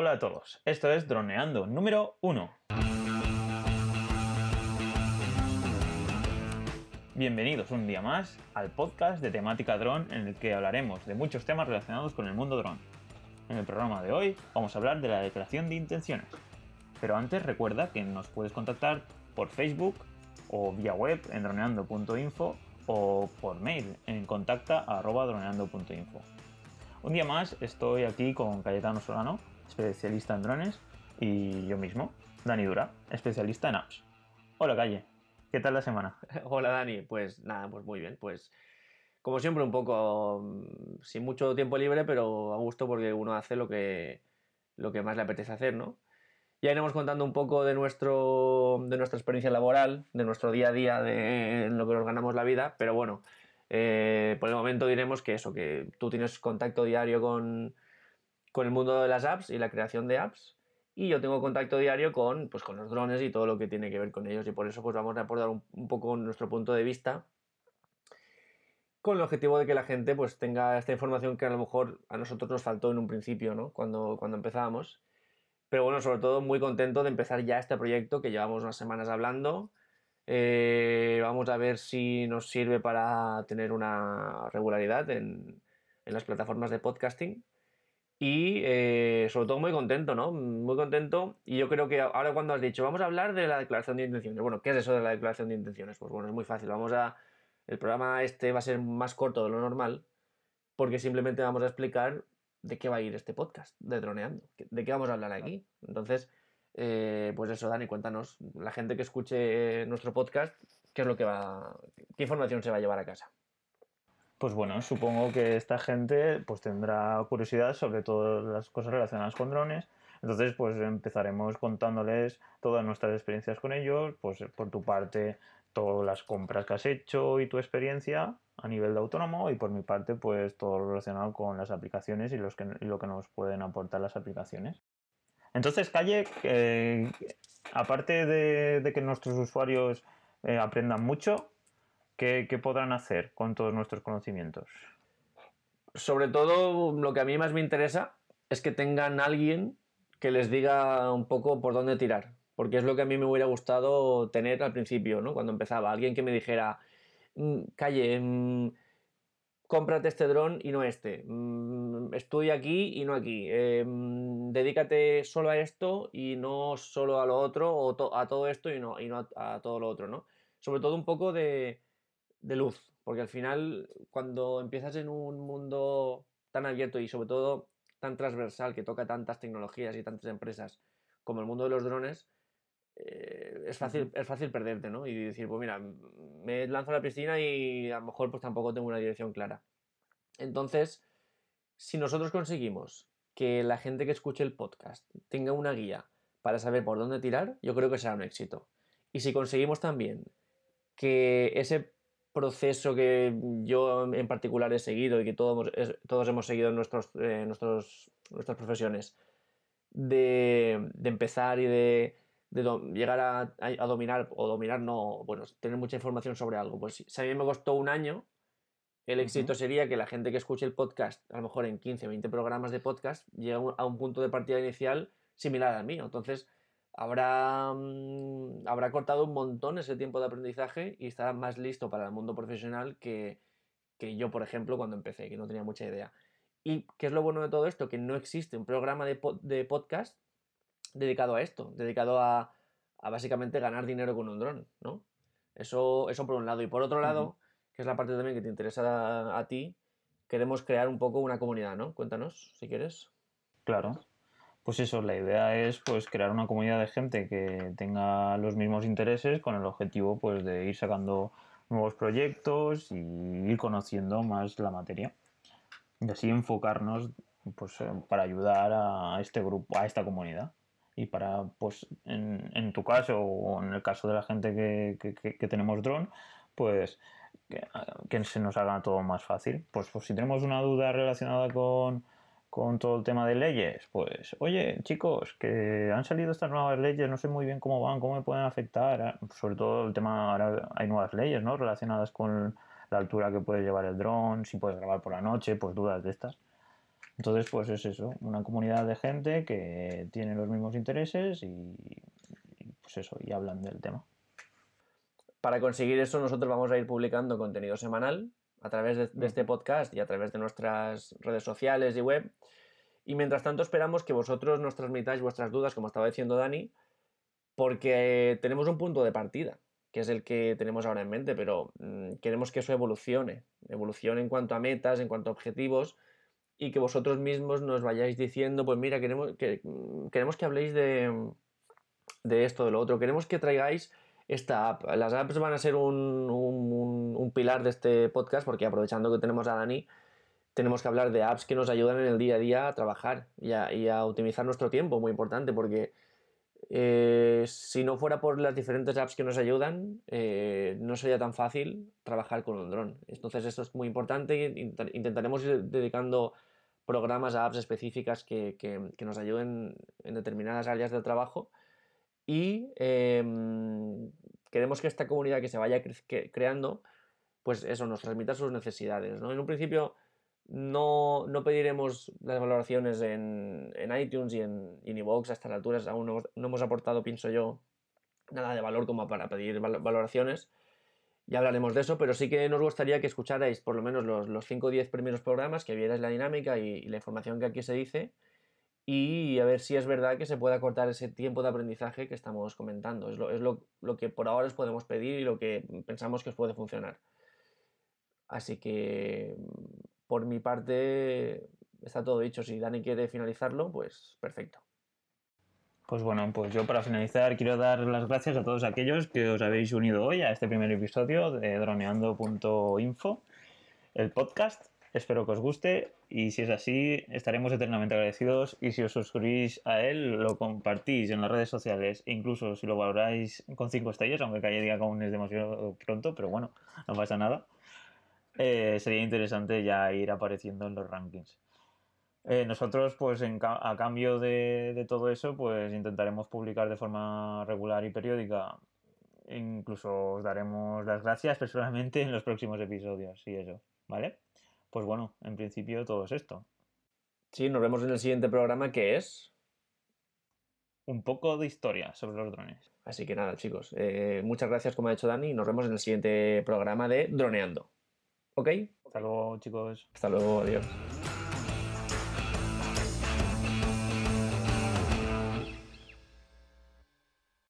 Hola a todos, esto es Droneando número 1. Bienvenidos un día más al podcast de temática dron en el que hablaremos de muchos temas relacionados con el mundo dron. En el programa de hoy vamos a hablar de la declaración de intenciones. Pero antes recuerda que nos puedes contactar por Facebook o vía web en droneando.info o por mail en contacta.droneando.info. Un día más estoy aquí con Cayetano Solano, especialista en drones, y yo mismo, Dani Dura, especialista en apps. Hola Calle, ¿qué tal la semana? Hola Dani, pues nada, pues muy bien, pues como siempre un poco mm, sin mucho tiempo libre, pero a gusto porque uno hace lo que, lo que más le apetece hacer, ¿no? Ya iremos contando un poco de, nuestro, de nuestra experiencia laboral, de nuestro día a día, de lo que nos ganamos la vida, pero bueno, eh, por el momento diremos que eso, que tú tienes contacto diario con, el mundo de las apps y la creación de apps, y yo tengo contacto diario con, pues, con los drones y todo lo que tiene que ver con ellos, y por eso pues vamos a aportar un, un poco nuestro punto de vista con el objetivo de que la gente pues tenga esta información que a lo mejor a nosotros nos faltó en un principio, ¿no? Cuando, cuando empezábamos pero bueno, sobre todo muy contento de empezar ya este proyecto que llevamos unas semanas hablando. Eh, vamos a ver si nos sirve para tener una regularidad en, las plataformas de podcasting. Y eh, sobre todo muy contento, ¿no? Muy contento. Y yo creo que ahora cuando has dicho, vamos a hablar de la declaración de intenciones. Bueno, ¿qué es eso de la declaración de intenciones? Pues bueno, es muy fácil. Vamos a... El programa este va a ser más corto de lo normal porque simplemente vamos a explicar de qué va a ir este podcast de Droneando, de qué vamos a hablar aquí. Entonces, eh, pues eso, Dani, cuéntanos, la gente que escuche nuestro podcast, ¿qué es lo que va, qué información se va a llevar a casa? Pues bueno, supongo que esta gente pues tendrá curiosidad sobre todas las cosas relacionadas con drones. Entonces, pues empezaremos contándoles todas nuestras experiencias con ellos, pues por tu parte, todas las compras que has hecho y tu experiencia, a nivel de autónomo y por mi parte pues todo lo relacionado con las aplicaciones y, lo que nos pueden aportar las aplicaciones. Entonces, Calle, eh, aparte de, que nuestros usuarios eh, aprendan mucho, ¿qué, podrán hacer con todos nuestros conocimientos? Sobre todo, lo que a mí más me interesa es que tengan alguien que les diga un poco por dónde tirar, porque es lo que a mí me hubiera gustado tener al principio, ¿no? Cuando empezaba, alguien que me dijera, Mm, calle, mm, cómprate este dron y no este, mm, estudia aquí y no aquí, eh, dedícate solo a esto y no solo a lo otro, o a todo esto y no, y no a, todo lo otro, ¿no? Sobre todo un poco de, de luz, porque al final cuando empiezas en un mundo tan abierto y sobre todo tan transversal que toca tantas tecnologías y tantas empresas como el mundo de los drones, eh, es, fácil, es fácil perderte, ¿no? Y decir, pues mira, me lanzo a la piscina y a lo mejor pues tampoco tengo una dirección clara. Entonces, si nosotros conseguimos que la gente que escuche el podcast tenga una guía para saber por dónde tirar, yo creo que será un éxito. Y si conseguimos también que ese proceso que yo en particular he seguido y que todos, todos hemos seguido en nuestros, eh, nuestros, nuestras profesiones, de empezar y de llegar a, dominar, o dominar no, bueno, tener mucha información sobre algo. Pues si a mí me costó un año, el éxito sería que la gente que escuche el podcast, a lo mejor en 15, 20 programas de podcast, llegue a un punto de partida inicial similar al mío. Entonces, habrá, mm, habrá cortado un montón ese tiempo de aprendizaje y estará más listo para el mundo profesional que, yo, por ejemplo, cuando empecé, que no tenía mucha idea. ¿Y qué es lo bueno de todo esto? Que no existe un programa de, de podcast dedicado a esto, dedicado a, básicamente ganar dinero con un dron, ¿no? Eso, eso por un lado. Y por otro lado, que es la parte también que te interesa a, ti, queremos crear un poco una comunidad, ¿no? Cuéntanos, si quieres. Claro. Pues eso, la idea es pues crear una comunidad de gente que tenga los mismos intereses con el objetivo pues de ir sacando nuevos proyectos y ir conociendo más la materia. Y así enfocarnos pues para ayudar a este grupo, a esta comunidad y para, pues, en, tu caso o en el caso de la gente que, que, tenemos dron, pues que, se nos haga todo más fácil. Pues, pues si tenemos una duda relacionada con, con todo el tema de leyes, pues, oye, chicos, que han salido estas nuevas leyes, no sé muy bien cómo van, cómo me pueden afectar, sobre todo el tema, ahora hay nuevas leyes, ¿no? Relacionadas con la altura que puede llevar el dron, si puedes grabar por la noche, pues dudas de estas. Entonces, pues es eso, una comunidad de gente que tiene los mismos intereses y, y pues eso, y hablan del tema. Para conseguir eso, nosotros vamos a ir publicando contenido semanal a través de, de este podcast y a través de nuestras redes sociales y web. Y mientras tanto esperamos que vosotros nos transmitáis vuestras dudas, como estaba diciendo Dani, porque tenemos un punto de partida, que es el que tenemos ahora en mente, pero mmm, queremos que eso evolucione, evolucione en cuanto a metas, en cuanto a objetivos, y que vosotros mismos nos vayáis diciendo, pues mira, queremos que, queremos que habléis de, de esto, de lo otro, queremos que traigáis esta app. Las apps van a ser un, un, pilar de este podcast porque aprovechando que tenemos a Dani, tenemos que hablar de apps que nos ayudan en el día a día a trabajar y a, y a optimizar nuestro tiempo, muy importante, porque eh, si no fuera por las diferentes apps que nos ayudan, eh, no sería tan fácil trabajar con un dron. Entonces esto es muy importante, intentaremos ir dedicando programas a apps específicas que, que, que nos ayuden en determinadas áreas del trabajo y eh, queremos que esta comunidad que se vaya cre creando, pues eso, nos transmita sus necesidades. ¿no? En un principio no, no pediremos las valoraciones en, en iTunes y en, en iVoox a estas alturas, aún no, no, hemos aportado, pienso yo, nada de valor como para pedir valoraciones. Ya hablaremos de eso, pero sí que nos gustaría que escucharais por lo menos los, los 5 o 10 primeros programas, que vierais la dinámica y, y la información que aquí se dice y a ver si es verdad que se pueda cortar ese tiempo de aprendizaje que estamos comentando. Es lo, es lo, lo que por ahora os podemos pedir y lo que pensamos que os puede funcionar. Así que por mi parte está todo dicho. Si Dani quiere finalizarlo, pues perfecto. Pues bueno, pues yo para finalizar quiero dar las gracias a todos aquellos que os habéis unido hoy a este primer episodio de droneando.info, el podcast. Espero que os guste y si es así estaremos eternamente agradecidos y si os suscribís a él, lo compartís en las redes sociales e incluso si lo valoráis con 5 estrellas, aunque calle diga que aún es demasiado pronto, pero bueno, no pasa nada, eh, sería interesante ya ir apareciendo en los rankings. Eh, nosotros, pues a cambio de, de, todo eso, pues intentaremos publicar de forma regular y periódica. Incluso os daremos las gracias personalmente en los próximos episodios y eso, ¿vale? Pues bueno, en principio todo es esto. Sí, nos vemos en el siguiente programa que es... Un poco de historia sobre los drones. Así que nada, chicos, eh, muchas gracias como ha dicho Dani y nos vemos en el siguiente programa de Droneando. ¿Ok? Hasta luego, chicos. Hasta luego, adiós.